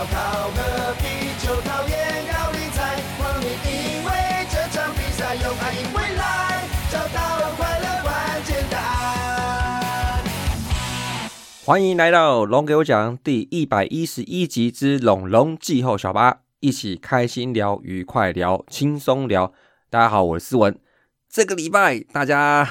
烧烤和啤酒，讨厌高丽菜，光你因为这场比赛用爱赢未来，找到快乐关键答案。欢迎来到龙给我讲第一百一十一集之龙龙季后小巴，一起开心聊、愉快聊、轻松聊。大家好，我是思文。这个礼拜大家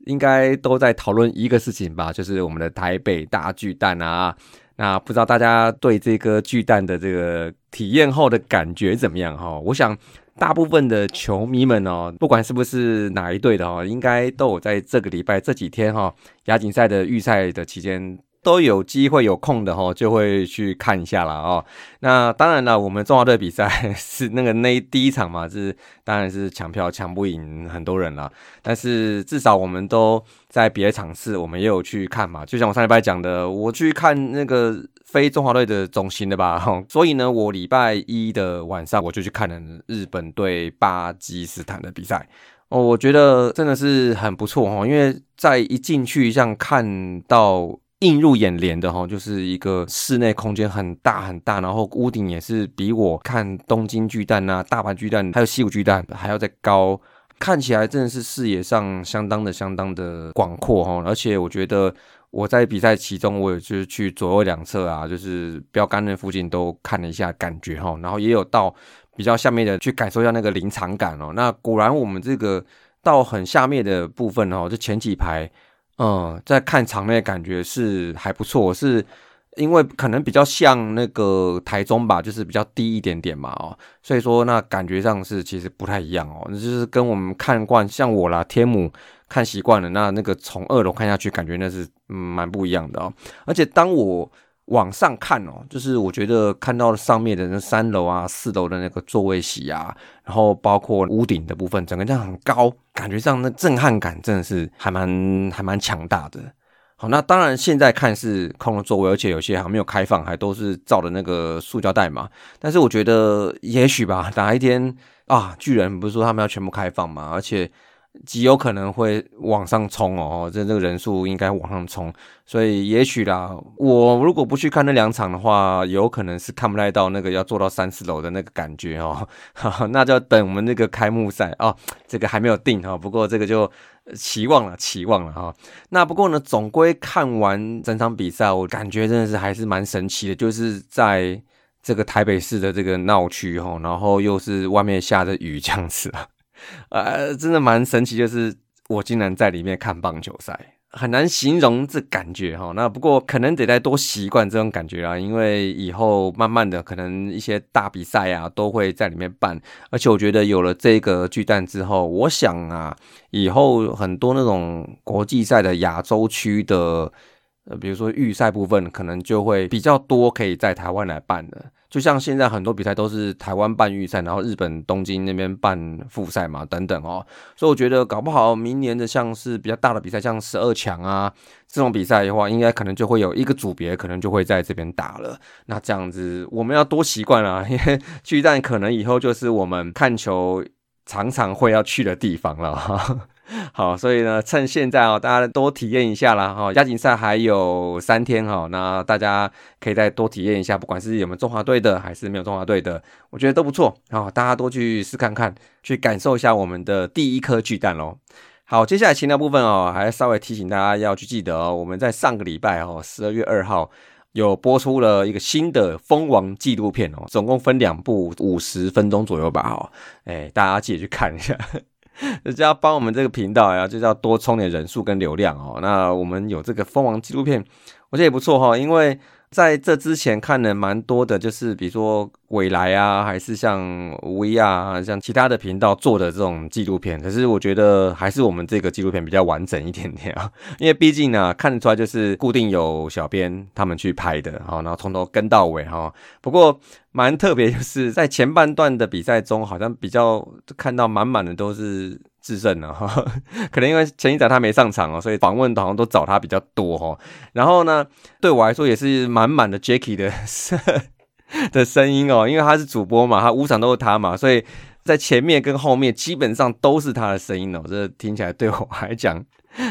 应该都在讨论一个事情吧，就是我们的台北大巨蛋啊。那不知道大家对这颗巨蛋的这个体验后的感觉怎么样哈？我想大部分的球迷们哦，不管是不是哪一队的哦，应该都有在这个礼拜这几天哈，亚锦赛的预赛的期间。都有机会有空的哈，就会去看一下了哦。那当然了，我们中华队比赛 是那个那第一场嘛，是当然是抢票抢不赢很多人了。但是至少我们都在别的场次，我们也有去看嘛。就像我上礼拜讲的，我去看那个非中华队的中心的吧。所以呢，我礼拜一的晚上我就去看了日本对巴基斯坦的比赛。哦，我觉得真的是很不错哈，因为在一进去像看到。映入眼帘的哈，就是一个室内空间很大很大，然后屋顶也是比我看东京巨蛋啊、大阪巨蛋还有西武巨蛋还要再高，看起来真的是视野上相当的相当的广阔哈。而且我觉得我在比赛其中，我也就是去左右两侧啊，就是标杆的附近都看了一下，感觉哈，然后也有到比较下面的去感受一下那个临场感哦。那果然我们这个到很下面的部分哦，就前几排。嗯，在看场内感觉是还不错，是因为可能比较像那个台中吧，就是比较低一点点嘛，哦，所以说那感觉上是其实不太一样哦，就是跟我们看惯像我啦天母看习惯了，那那个从二楼看下去，感觉那是嗯蛮不一样的哦，而且当我。往上看哦，就是我觉得看到上面的那三楼啊、四楼的那个座位席啊，然后包括屋顶的部分，整个这样很高，感觉上那震撼感真的是还蛮还蛮强大的。好，那当然现在看是空的座位，而且有些还没有开放，还都是照的那个塑胶袋嘛。但是我觉得也许吧，哪一天啊，巨人不是说他们要全部开放嘛，而且。极有可能会往上冲哦，这这个人数应该往上冲，所以也许啦，我如果不去看那两场的话，有可能是看不太到那个要做到三四楼的那个感觉哦，那就要等我们那个开幕赛哦，这个还没有定哈，不过这个就期望了，期望了哈。那不过呢，总归看完整场比赛，我感觉真的是还是蛮神奇的，就是在这个台北市的这个闹区哈，然后又是外面下着雨这样子啊。呃，真的蛮神奇，就是我竟然在里面看棒球赛，很难形容这感觉哈。那不过可能得再多习惯这种感觉啊，因为以后慢慢的可能一些大比赛啊都会在里面办，而且我觉得有了这个巨蛋之后，我想啊，以后很多那种国际赛的亚洲区的，呃，比如说预赛部分，可能就会比较多可以在台湾来办的。就像现在很多比赛都是台湾办预赛，然后日本东京那边办复赛嘛，等等哦，所以我觉得搞不好明年的像是比较大的比赛，像十二强啊这种比赛的话，应该可能就会有一个组别可能就会在这边打了。那这样子我们要多习惯啊，因为巨蛋可能以后就是我们看球常常会要去的地方了。好，所以呢，趁现在哦，大家多体验一下啦哈。亚锦赛还有三天哈，那大家可以再多体验一下，不管是有没有中华队的，还是没有中华队的，我觉得都不错啊。大家多去试看看，去感受一下我们的第一颗巨蛋喽。好，接下来闲聊部分哦，还稍微提醒大家要去记得哦，我们在上个礼拜哦，十二月二号有播出了一个新的蜂王纪录片哦，总共分两部，五十分钟左右吧哦，哎，大家记得去看一下。人家帮我们这个频道呀，就是要多充点人数跟流量哦。那我们有这个蜂王纪录片，我觉得也不错哈，因为。在这之前看了蛮多的，就是比如说未来啊，还是像 V 啊，像其他的频道做的这种纪录片。可是我觉得还是我们这个纪录片比较完整一点点啊，因为毕竟呢看得出来就是固定有小编他们去拍的，好，然后从头跟到尾哈。不过蛮特别，就是在前半段的比赛中，好像比较看到满满的都是。制胜了哈，可能因为前一场他没上场哦，所以访问好像都找他比较多哈。然后呢，对我来说也是满满的 Jacky 的 的声音哦，因为他是主播嘛，他五场都是他嘛，所以在前面跟后面基本上都是他的声音哦。这听起来对我来讲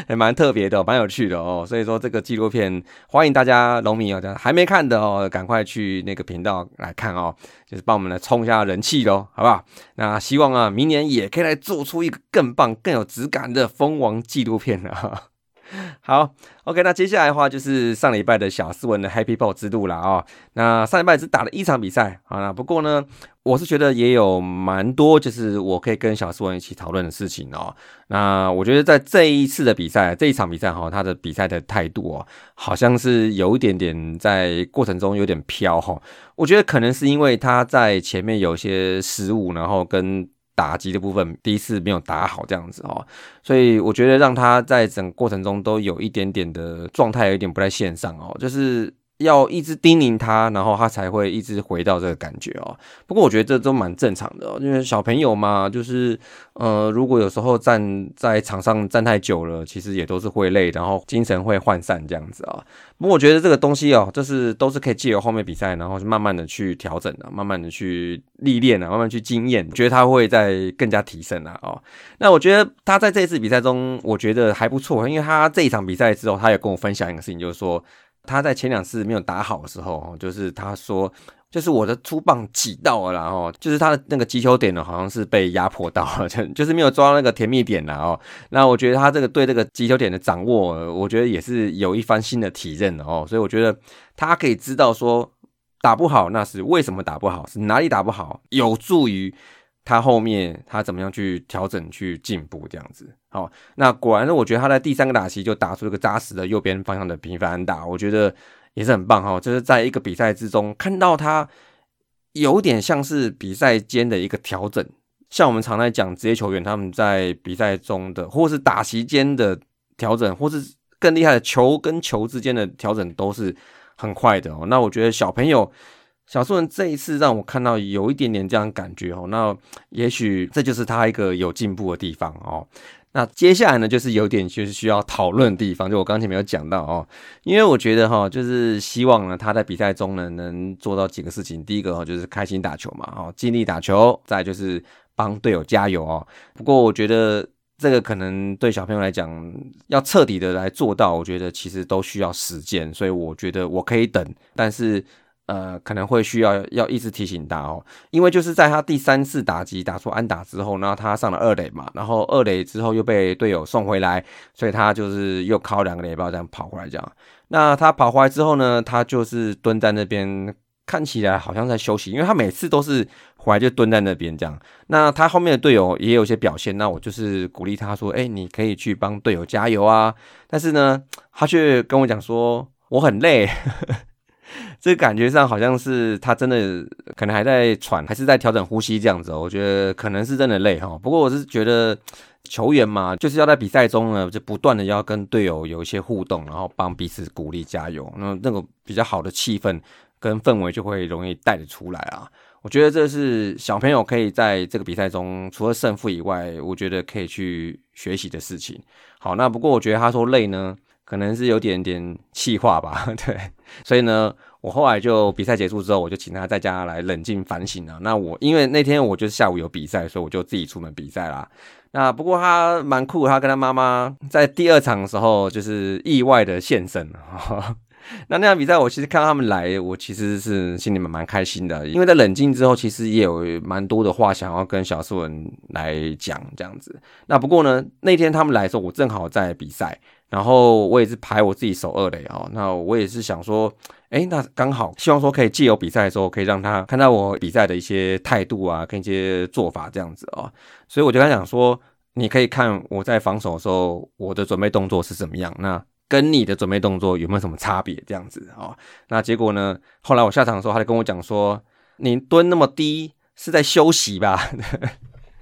还 蛮特别的，蛮有趣的哦。所以说这个纪录片，欢迎大家农民哦，还没看的哦，赶快去那个频道来看哦，就是帮我们来冲一下人气喽，好不好？那希望啊，明年也可以来做出一个更棒、更有质感的蜂王纪录片啊。好，OK，那接下来的话就是上礼拜的小斯文的 Happy Ball 之路了啊。那上礼拜只打了一场比赛啊，不过呢，我是觉得也有蛮多就是我可以跟小斯文一起讨论的事情哦。那我觉得在这一次的比赛，这一场比赛哈，他的比赛的态度哦，好像是有一点点在过程中有点飘哈。我觉得可能是因为他在前面有一些失误，然后跟。打击的部分第一次没有打好这样子哦，所以我觉得让他在整个过程中都有一点点的状态有一点不在线上哦，就是。要一直叮咛他，然后他才会一直回到这个感觉哦。不过我觉得这都蛮正常的哦，因为小朋友嘛，就是呃，如果有时候站在场上站太久了，其实也都是会累，然后精神会涣散这样子啊。不过我觉得这个东西哦，就是都是可以借由后面比赛，然后慢慢的去调整的，慢慢的去历练啊，慢慢去经验，觉得他会在更加提升啊。哦，那我觉得他在这次比赛中，我觉得还不错，因为他这一场比赛之后，他也跟我分享一个事情，就是说。他在前两次没有打好的时候，就是他说，就是我的出棒挤到了，然后就是他的那个击球点呢，好像是被压迫到了，就就是没有抓到那个甜蜜点了哦。那我觉得他这个对这个击球点的掌握，我觉得也是有一番新的体认的哦。所以我觉得他可以知道说打不好，那是为什么打不好，是哪里打不好，有助于。他后面他怎么样去调整去进步这样子，好，那果然呢，我觉得他在第三个打席就打出一个扎实的右边方向的平凡打，我觉得也是很棒哈。就是在一个比赛之中看到他有点像是比赛间的一个调整，像我们常在讲职业球员他们在比赛中的或是打席间的调整，或是更厉害的球跟球之间的调整都是很快的哦。那我觉得小朋友。小树人这一次让我看到有一点点这样感觉哦，那也许这就是他一个有进步的地方哦。那接下来呢，就是有点就是需要讨论的地方，就我刚才没有讲到哦，因为我觉得哈，就是希望呢他在比赛中呢能做到几个事情。第一个哦，就是开心打球嘛，哦，尽力打球；再就是帮队友加油哦。不过我觉得这个可能对小朋友来讲，要彻底的来做到，我觉得其实都需要时间，所以我觉得我可以等，但是。呃，可能会需要要一直提醒他哦，因为就是在他第三次打击打出安打之后，然后他上了二垒嘛，然后二垒之后又被队友送回来，所以他就是又靠两个垒包这样跑回来这样。那他跑回来之后呢，他就是蹲在那边，看起来好像在休息，因为他每次都是回来就蹲在那边这样。那他后面的队友也有些表现，那我就是鼓励他说：“哎，你可以去帮队友加油啊！”但是呢，他却跟我讲说：“我很累。” 这感觉上好像是他真的可能还在喘，还是在调整呼吸这样子。我觉得可能是真的累哈。不过我是觉得球员嘛，就是要在比赛中呢，就不断的要跟队友有一些互动，然后帮彼此鼓励加油。那那个比较好的气氛跟氛围就会容易带得出来啊。我觉得这是小朋友可以在这个比赛中，除了胜负以外，我觉得可以去学习的事情。好，那不过我觉得他说累呢。可能是有点点气话吧，对，所以呢，我后来就比赛结束之后，我就请他在家来冷静反省了。那我因为那天我就是下午有比赛，所以我就自己出门比赛啦。那不过他蛮酷，他跟他妈妈在第二场的时候就是意外的现身。那那场比赛，我其实看到他们来，我其实是心里面蛮开心的，因为在冷静之后，其实也有蛮多的话想要跟小斯文来讲这样子。那不过呢，那天他们来的时候，我正好在比赛，然后我也是排我自己首二垒啊。那我也是想说，哎，那刚好希望说可以借由比赛的时候，可以让他看到我比赛的一些态度啊，跟一些做法这样子啊。所以我就跟他讲说，你可以看我在防守的时候，我的准备动作是怎么样。那跟你的准备动作有没有什么差别？这样子啊，那结果呢？后来我下场的时候，他就跟我讲说：“你蹲那么低，是在休息吧？”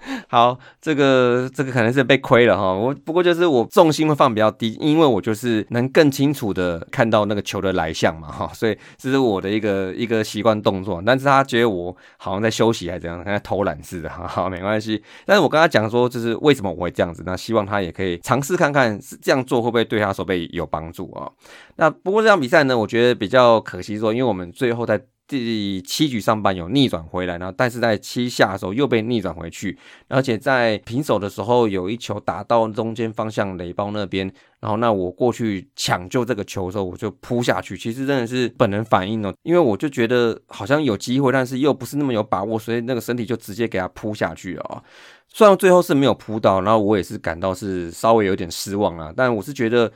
好，这个这个可能是被亏了哈。我不过就是我重心会放比较低，因为我就是能更清楚的看到那个球的来向嘛哈，所以这是我的一个一个习惯动作。但是他觉得我好像在休息还是怎样，在偷懒似的哈，好没关系。但是我跟他讲说，就是为什么我会这样子，那希望他也可以尝试看看，是这样做会不会对他手背有帮助啊？那不过这场比赛呢，我觉得比较可惜说，因为我们最后在第七局上半有逆转回来，然后但是在七下的时候又被逆转回去，而且在平手的时候有一球打到中间方向雷包那边，然后那我过去抢救这个球的时候，我就扑下去，其实真的是本能反应哦，因为我就觉得好像有机会，但是又不是那么有把握，所以那个身体就直接给他扑下去了啊。虽然最后是没有扑到，然后我也是感到是稍微有点失望啊，但我是觉得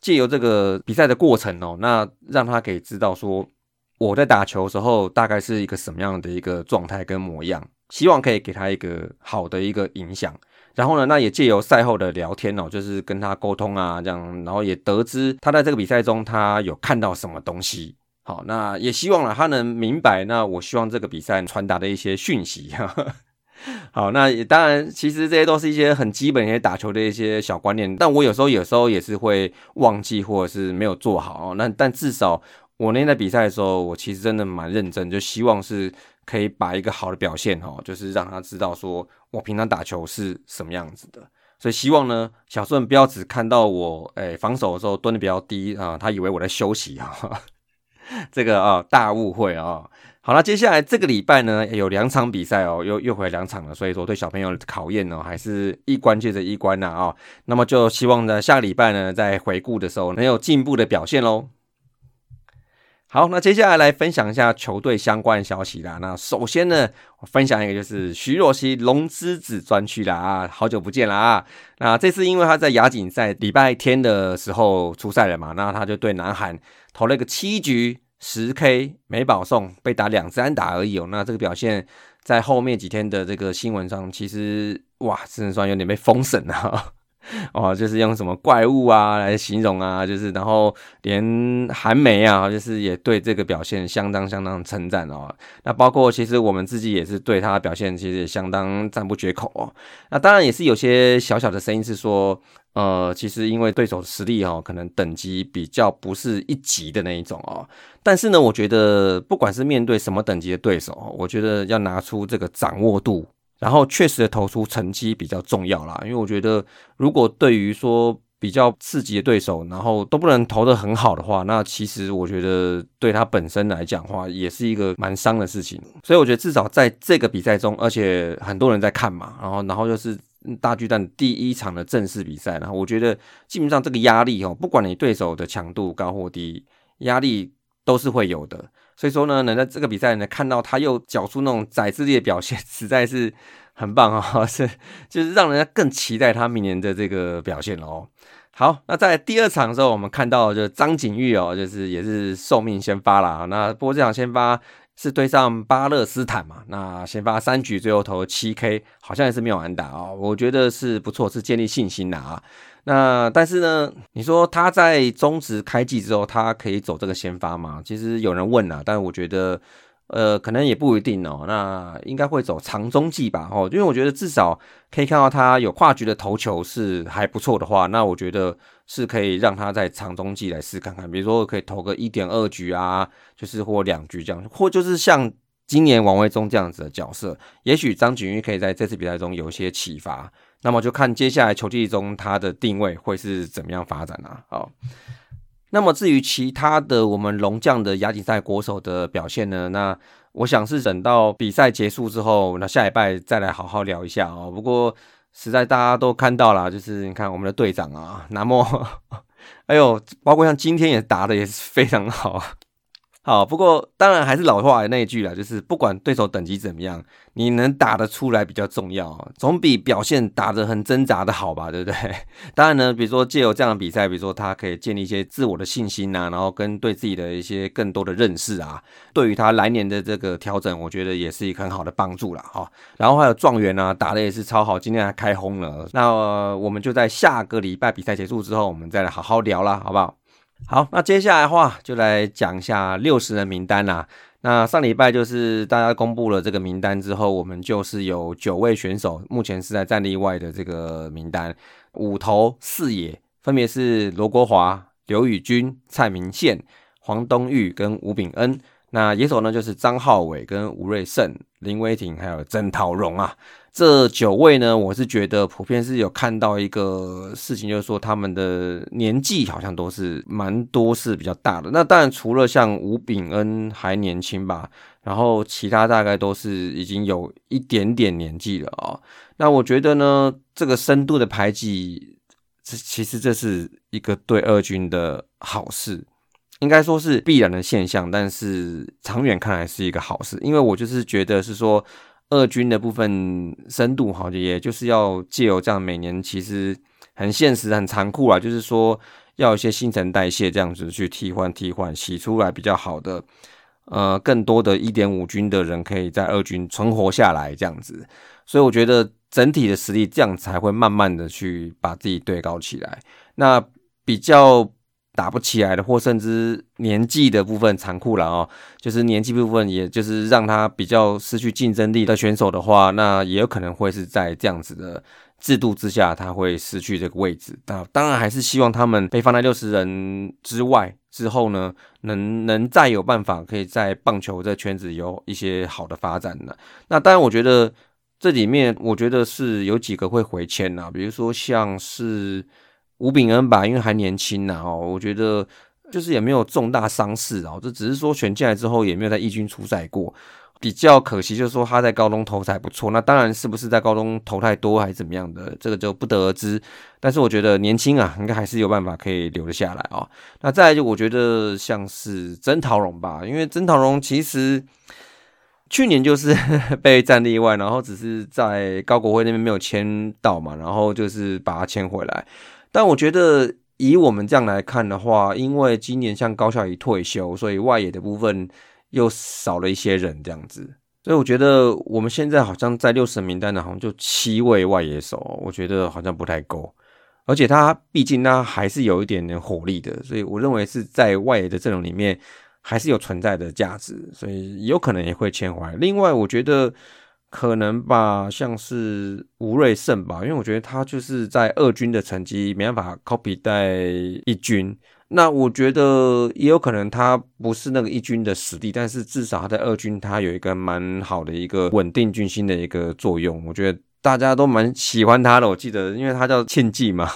借由这个比赛的过程哦，那让他可以知道说。我在打球时候，大概是一个什么样的一个状态跟模样？希望可以给他一个好的一个影响。然后呢，那也借由赛后的聊天哦，就是跟他沟通啊，这样，然后也得知他在这个比赛中他有看到什么东西。好，那也希望呢他能明白。那我希望这个比赛传达的一些讯息哈。好，那也当然，其实这些都是一些很基本一些打球的一些小观念。但我有时候有时候也是会忘记，或者是没有做好。那但至少。我那天在比赛的时候，我其实真的蛮认真，就希望是可以把一个好的表现哦，就是让他知道说我平常打球是什么样子的。所以希望呢，小顺不要只看到我诶防守的时候蹲的比较低啊，他以为我在休息啊，这个啊大误会啊。好了，接下来这个礼拜呢有两场比赛哦，又又回两场了，所以说对小朋友的考验呢还是一关接着一关呐啊。那么就希望呢下个礼拜呢在回顾的时候能有进步的表现喽。好，那接下来来分享一下球队相关消息啦。那首先呢，我分享一个就是徐若曦龙之子专区啦啊，好久不见了啊。那这次因为他在亚锦赛礼拜天的时候出赛了嘛，那他就对南韩投了一个七局十 K 没保送，被打两支安打而已哦。那这个表现在后面几天的这个新闻上，其实哇，只能说有点被封神了。哦，就是用什么怪物啊来形容啊，就是然后连韩媒啊，就是也对这个表现相当相当称赞哦。那包括其实我们自己也是对他的表现其实也相当赞不绝口哦。那当然也是有些小小的声音是说，呃，其实因为对手实力哦，可能等级比较不是一级的那一种哦。但是呢，我觉得不管是面对什么等级的对手，我觉得要拿出这个掌握度。然后确实的投出成绩比较重要啦，因为我觉得如果对于说比较刺激的对手，然后都不能投的很好的话，那其实我觉得对他本身来讲话也是一个蛮伤的事情。所以我觉得至少在这个比赛中，而且很多人在看嘛，然后然后又是大巨蛋第一场的正式比赛，然后我觉得基本上这个压力哦，不管你对手的强度高或低，压力都是会有的。所以说呢，能在这个比赛呢看到他又缴出那种宰制力的表现，实在是很棒啊！是，就是让人家更期待他明年的这个表现哦。好，那在第二场的时候，我们看到就张景玉哦，就是也是受命先发了。那不过这场先发是对上巴勒斯坦嘛，那先发三局，最后投七 K，好像也是没有安打哦。我觉得是不错，是建立信心的啊。那但是呢，你说他在中职开季之后，他可以走这个先发吗？其实有人问啊，但是我觉得，呃，可能也不一定哦。那应该会走长中季吧，哦，因为我觉得至少可以看到他有跨局的投球是还不错的话，那我觉得是可以让他在长中季来试看看，比如说可以投个一点二局啊，就是或两局这样，或就是像今年王维忠这样子的角色，也许张景玉可以在这次比赛中有一些启发。那么就看接下来球季中它的定位会是怎么样发展啊？好，那么至于其他的我们龙将的亚锦赛国手的表现呢？那我想是等到比赛结束之后，那下一拜再来好好聊一下哦。不过实在大家都看到了，就是你看我们的队长啊，南莫，哎呦，包括像今天也打的也是非常好。好，不过当然还是老话的那一句啦，就是不管对手等级怎么样，你能打得出来比较重要，总比表现打得很挣扎的好吧，对不对？当然呢，比如说借由这样的比赛，比如说他可以建立一些自我的信心呐，然后跟对自己的一些更多的认识啊，对于他来年的这个调整，我觉得也是一个很好的帮助了哈。然后还有状元啊，打的也是超好，今天还开轰了。那我们就在下个礼拜比赛结束之后，我们再来好好聊啦，好不好？好，那接下来的话就来讲一下六十人名单啦。那上礼拜就是大家公布了这个名单之后，我们就是有九位选手目前是在战力外的这个名单，五头四野分别是罗国华、刘宇君、蔡明宪、黄东玉跟吴炳恩。那野手呢就是张浩伟跟吴瑞胜、林威霆还有曾陶荣啊。这九位呢，我是觉得普遍是有看到一个事情，就是说他们的年纪好像都是蛮多是比较大的。那当然除了像吴炳恩还年轻吧，然后其他大概都是已经有一点点年纪了啊。那我觉得呢，这个深度的排挤，这其实这是一个对二军的好事，应该说是必然的现象，但是长远看来是一个好事，因为我就是觉得是说。二军的部分深度哈，也就是要借由这样每年其实很现实、很残酷啊，就是说要一些新陈代谢这样子去替换、替换洗出来比较好的，呃，更多的一点五军的人可以在二军存活下来这样子，所以我觉得整体的实力这样才会慢慢的去把自己对高起来。那比较。打不起来的，或甚至年纪的部分残酷了哦，就是年纪部分，也就是让他比较失去竞争力的选手的话，那也有可能会是在这样子的制度之下，他会失去这个位置。那当然还是希望他们被放在六十人之外之后呢，能能再有办法可以在棒球这圈子有一些好的发展呢。那当然，我觉得这里面我觉得是有几个会回迁呐，比如说像是。吴炳恩吧，因为还年轻呐，哦，我觉得就是也没有重大伤势哦，这只是说选进来之后也没有在义军出赛过，比较可惜，就是说他在高中投才不错，那当然是不是在高中投太多还是怎么样的，这个就不得而知。但是我觉得年轻啊，应该还是有办法可以留得下来啊。那再来就我觉得像是曾桃荣吧，因为曾桃荣其实去年就是 被战例外，然后只是在高国辉那边没有签到嘛，然后就是把他签回来。但我觉得以我们这样来看的话，因为今年像高校已退休，所以外野的部分又少了一些人这样子，所以我觉得我们现在好像在六十名单的，好像就七位外野手，我觉得好像不太够。而且他毕竟他还是有一点点火力的，所以我认为是在外野的阵容里面还是有存在的价值，所以有可能也会签回来。另外，我觉得。可能吧，像是吴瑞胜吧，因为我觉得他就是在二军的成绩没办法 copy 在一军。那我觉得也有可能他不是那个一军的实力，但是至少他在二军他有一个蛮好的一个稳定军心的一个作用。我觉得大家都蛮喜欢他的。我记得，因为他叫庆记嘛，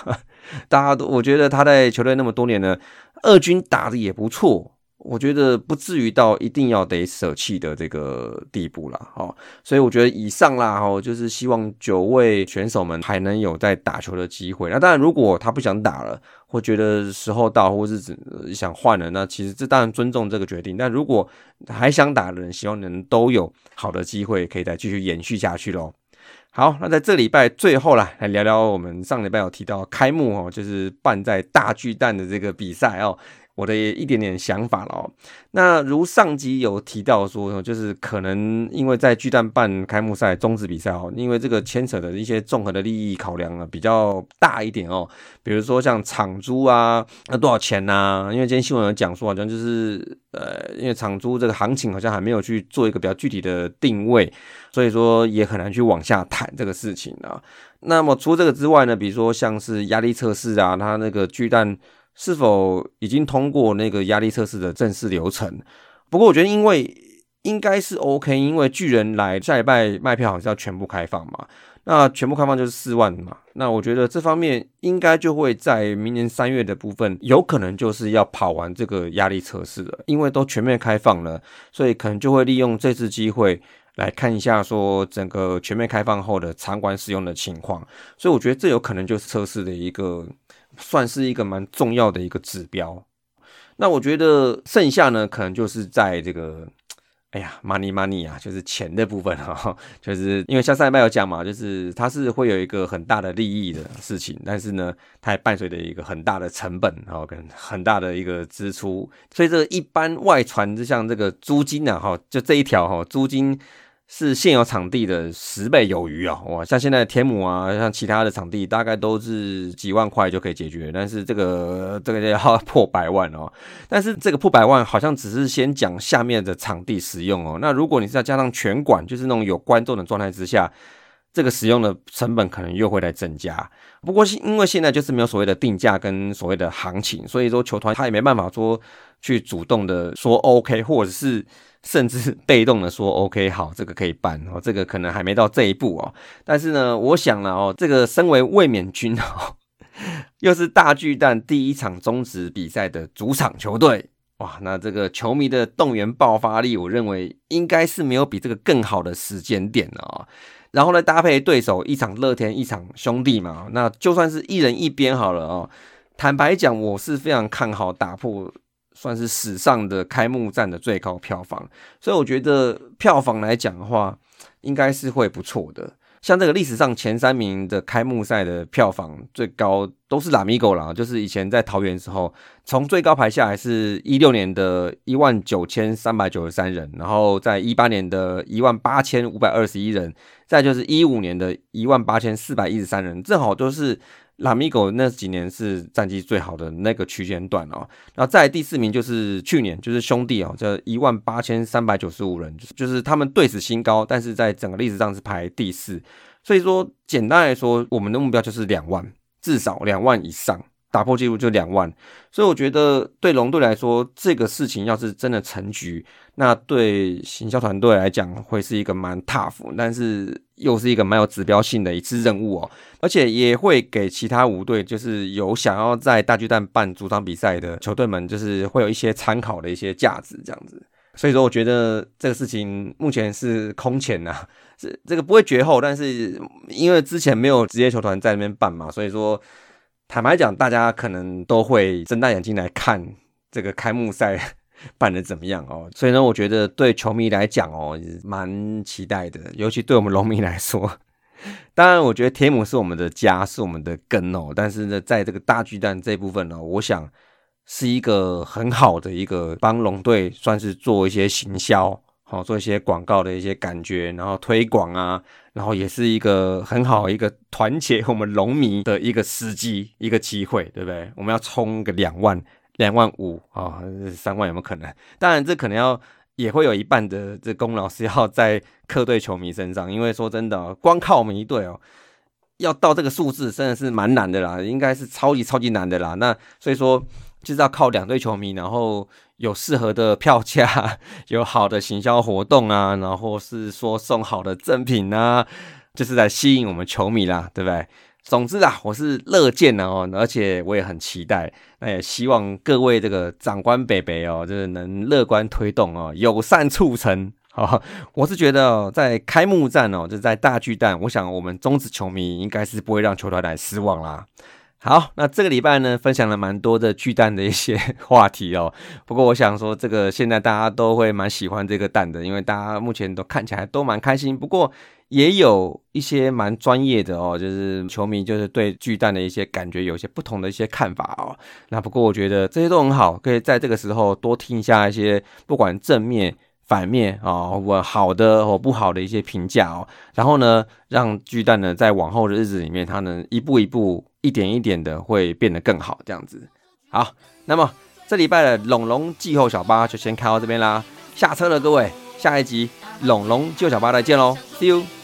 大家都我觉得他在球队那么多年呢，二军打的也不错。我觉得不至于到一定要得舍弃的这个地步了，哦，所以我觉得以上啦，哦，就是希望九位选手们还能有在打球的机会。那当然，如果他不想打了，或觉得时候到，或是想换了，那其实这当然尊重这个决定。但如果还想打的人，希望能都有好的机会，可以再继续延续下去喽。好，那在这礼拜最后啦，来聊聊我们上礼拜有提到开幕哦，就是办在大巨蛋的这个比赛哦。我的一点点想法了哦。那如上集有提到说，就是可能因为在巨蛋办开幕赛终止比赛哦，因为这个牵扯的一些综合的利益考量啊比较大一点哦。比如说像场租啊，那多少钱呐？因为今天新闻有讲说，好像就是呃，因为场租这个行情好像还没有去做一个比较具体的定位，所以说也很难去往下谈这个事情啊。那么除这个之外呢，比如说像是压力测试啊，它那个巨蛋。是否已经通过那个压力测试的正式流程？不过我觉得，因为应该是 OK，因为巨人来下礼拜卖票好像要全部开放嘛，那全部开放就是四万嘛。那我觉得这方面应该就会在明年三月的部分，有可能就是要跑完这个压力测试了，因为都全面开放了，所以可能就会利用这次机会来看一下说整个全面开放后的场馆使用的情况。所以我觉得这有可能就是测试的一个。算是一个蛮重要的一个指标。那我觉得剩下呢，可能就是在这个，哎呀，money money 啊，就是钱的部分哈，就是因为像上一拜有讲嘛，就是它是会有一个很大的利益的事情，但是呢，它还伴随着一个很大的成本，然后跟很大的一个支出，所以这一般外传就像这个租金啊，哈，就这一条哈，租金。是现有场地的十倍有余啊！哇，像现在天母啊，像其他的场地，大概都是几万块就可以解决，但是这个这个要破百万哦。但是这个破百万好像只是先讲下面的场地使用哦。那如果你是要加上全馆，就是那种有观众的状态之下，这个使用的成本可能又会来增加。不过是因为现在就是没有所谓的定价跟所谓的行情，所以说球团他也没办法说去主动的说 OK，或者是 甚至被动的说 OK，好，这个可以办哦，这个可能还没到这一步哦。但是呢，我想了哦，这个身为卫冕军哦，又是大巨蛋第一场中止比赛的主场球队。哇，那这个球迷的动员爆发力，我认为应该是没有比这个更好的时间点了啊。然后呢，搭配对手一场乐天，一场兄弟嘛，那就算是一人一边好了哦。坦白讲，我是非常看好打破算是史上的开幕战的最高票房，所以我觉得票房来讲的话，应该是会不错的。像这个历史上前三名的开幕赛的票房最高都是拉米狗啦，就是以前在桃园时候，从最高排下来是一六年的一万九千三百九十三人，然后在一八年的一万八千五百二十一人，再就是一五年的一万八千四百一十三人，正好都是。拉米狗那几年是战绩最好的那个区间段哦，然后在第四名就是去年就是兄弟哦，这一万八千三百九十五人，就是他们队史新高，但是在整个历史上是排第四，所以说简单来说，我们的目标就是两万，至少两万以上。打破纪录就两万，所以我觉得对龙队来说，这个事情要是真的成局，那对行销团队来讲会是一个蛮 tough，但是又是一个蛮有指标性的一次任务哦，而且也会给其他五队，就是有想要在大巨蛋办主场比赛的球队们，就是会有一些参考的一些价值这样子。所以说，我觉得这个事情目前是空前呐，是这个不会绝后，但是因为之前没有职业球团在那边办嘛，所以说。坦白讲，大家可能都会睁大眼睛来看这个开幕赛 办的怎么样哦。所以呢，我觉得对球迷来讲哦，蛮期待的。尤其对我们龙迷来说，当然，我觉得天母是我们的家，是我们的根哦。但是呢，在这个大巨蛋这部分呢，我想是一个很好的一个帮龙队算是做一些行销。好做一些广告的一些感觉，然后推广啊，然后也是一个很好一个团结我们龙迷的一个时机，一个机会，对不对？我们要冲个两万、两万五啊，三万有没有可能？当然，这可能要也会有一半的这功劳是要在客队球迷身上，因为说真的，光靠我们一队哦，要到这个数字真的是蛮难的啦，应该是超级超级难的啦。那所以说。就是要靠两队球迷，然后有适合的票价，有好的行销活动啊，然后是说送好的赠品啊，就是在吸引我们球迷啦，对不对？总之啊，我是乐见的哦，而且我也很期待，那也希望各位这个长官北北哦，就是能乐观推动哦，友善促成。好，我是觉得在开幕战哦，就在大巨蛋，我想我们中职球迷应该是不会让球队来失望啦。好，那这个礼拜呢，分享了蛮多的巨蛋的一些 话题哦。不过我想说，这个现在大家都会蛮喜欢这个蛋的，因为大家目前都看起来都蛮开心。不过也有一些蛮专业的哦，就是球迷就是对巨蛋的一些感觉有一些不同的一些看法哦。那不过我觉得这些都很好，可以在这个时候多听一下一些不管正面、反面啊，我好的或不好的一些评价哦。然后呢，让巨蛋呢在往后的日子里面，它能一步一步。一点一点的会变得更好，这样子。好，那么这礼拜的龙龙季后小巴就先开到这边啦。下车了，各位，下一集龙龙季后小巴再见喽，See you。